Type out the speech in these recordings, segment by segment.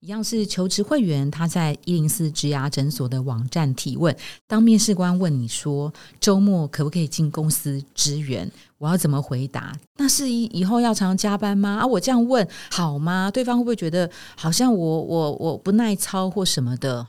一样是求职会员，他在一零四职涯诊所的网站提问。当面试官问你说周末可不可以进公司支援，我要怎么回答？那是以以后要常加班吗？啊，我这样问好吗？对方会不会觉得好像我我我不耐操或什么的？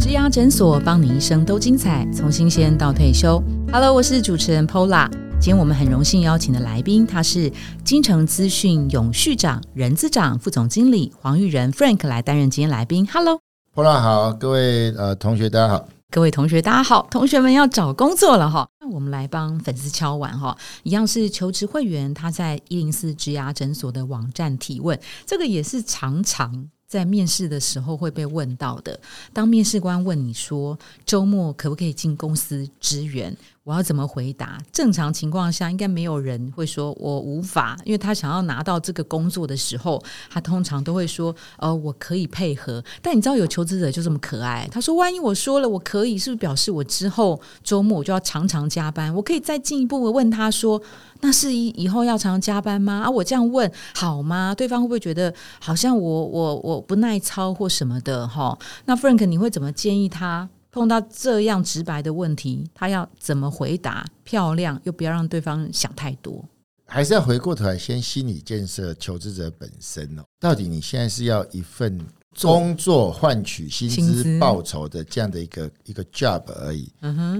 职涯诊所帮你一生都精彩，从新鲜到退休。Hello，我是主持人 Pola。今天我们很荣幸邀请的来宾，他是金城资讯永续长、人资长、副总经理黄玉仁 Frank 来担任今天来宾。Hello，Pola 好，各位呃同学大家好，各位同学大家好，同学们要找工作了哈，那我们来帮粉丝敲完哈，一样是求职会员，他在一零四职涯诊所的网站提问，这个也是常常。在面试的时候会被问到的。当面试官问你说周末可不可以进公司支援，我要怎么回答？正常情况下，应该没有人会说我无法，因为他想要拿到这个工作的时候，他通常都会说呃我可以配合。但你知道有求职者就这么可爱，他说万一我说了我可以，是不是表示我之后周末我就要常常加班？我可以再进一步的问他说。那是以以后要常常加班吗？啊，我这样问好吗？对方会不会觉得好像我我我不耐操或什么的？哈，那 Frank，你会怎么建议他碰到这样直白的问题，他要怎么回答？漂亮又不要让对方想太多，还是要回过头来先心理建设求职者本身哦。到底你现在是要一份工作换取薪资报酬的这样的一个一个 job 而已，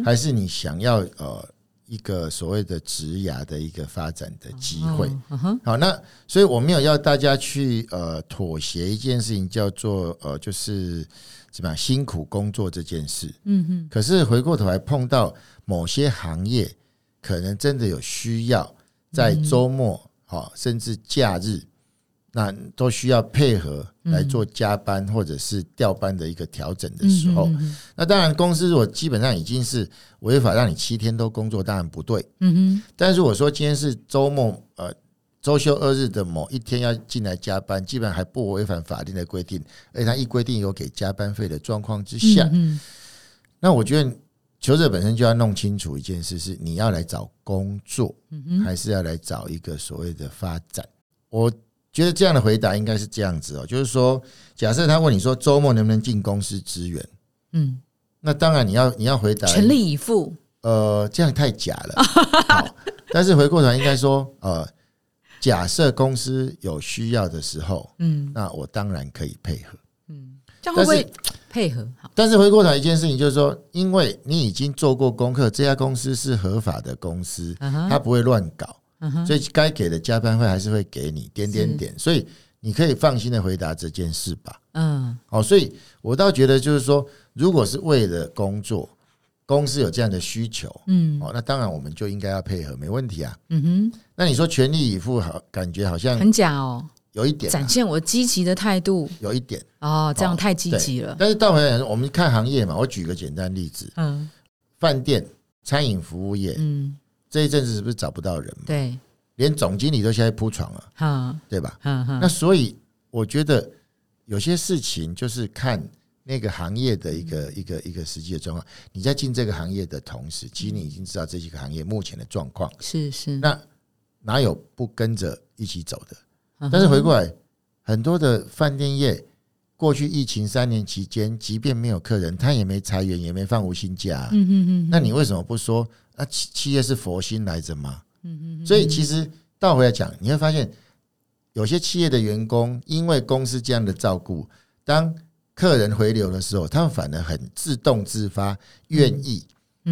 还是你想要呃？一个所谓的职涯的一个发展的机会，好，那所以我没有要大家去呃妥协一件事情，叫做呃就是怎么样辛苦工作这件事，嗯哼。可是回过头来碰到某些行业，可能真的有需要在周末，好，甚至假日。那都需要配合来做加班或者是调班的一个调整的时候，那当然公司如果基本上已经是违法让你七天都工作，当然不对。嗯哼。但是我说今天是周末，呃，周休二日的某一天要进来加班，基本上还不违反法定的规定，而且他一规定有给加班费的状况之下，那我觉得求者本身就要弄清楚一件事：是你要来找工作，还是要来找一个所谓的发展？我。觉得这样的回答应该是这样子哦，就是说，假设他问你说周末能不能进公司支援，嗯，那当然你要你要回答全力以赴，呃，这样太假了。好，但是回过头应该说，呃，假设公司有需要的时候，嗯，那我当然可以配合，嗯，这样会不会配合？好，但是回过头一件事情就是说，因为你已经做过功课，这家公司是合法的公司，它不会乱搞。所以该给的加班费还是会给你点点点，所以你可以放心的回答这件事吧。嗯，哦，所以我倒觉得就是说，如果是为了工作，公司有这样的需求，嗯，哦，那当然我们就应该要配合，没问题啊。嗯哼，那你说全力以赴，好，感觉好像很假哦，有一点展现我积极的态度，有一点。哦，这样太积极了。但是倒回来，我们看行业嘛，我举个简单例子，嗯，饭店、餐饮服务业，嗯。这一阵子是不是找不到人？对，连总经理都现在铺床了，哈，对吧？那所以我觉得有些事情就是看那个行业的一个一个一个实际的状况。你在进这个行业的同时，其实你已经知道这几个行业目前的状况。是是，那哪有不跟着一起走的？但是回过来，很多的饭店业过去疫情三年期间，即便没有客人，他也没裁员，也没放无薪假。嗯嗯嗯，那你为什么不说？那企企业是佛心来着吗？嗯嗯，所以其实倒回来讲，你会发现有些企业的员工因为公司这样的照顾，当客人回流的时候，他们反而很自动自发，愿意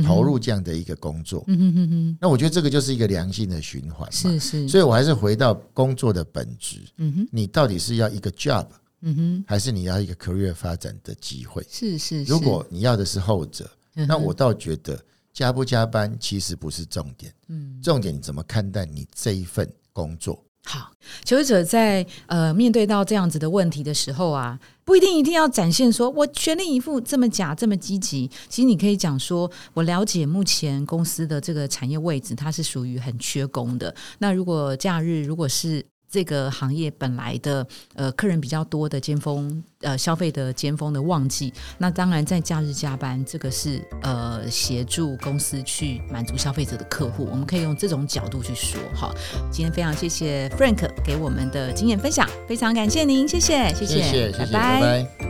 投入这样的一个工作。嗯哼哼哼。那我觉得这个就是一个良性的循环。是是。所以我还是回到工作的本质。嗯哼。你到底是要一个 job，嗯哼，还是你要一个 career 发展的机会？是是。如果你要的是后者，那我倒觉得。加不加班其实不是重点，嗯，重点你怎么看待你这一份工作？好，求职者在呃面对到这样子的问题的时候啊，不一定一定要展现说我全力以赴这么假这么积极。其实你可以讲说，我了解目前公司的这个产业位置，它是属于很缺工的。那如果假日如果是这个行业本来的呃客人比较多的尖峰呃消费的尖峰的旺季，那当然在假日加班，这个是呃协助公司去满足消费者的客户，我们可以用这种角度去说哈。今天非常谢谢 Frank 给我们的经验分享，非常感谢您，谢谢谢谢，拜拜。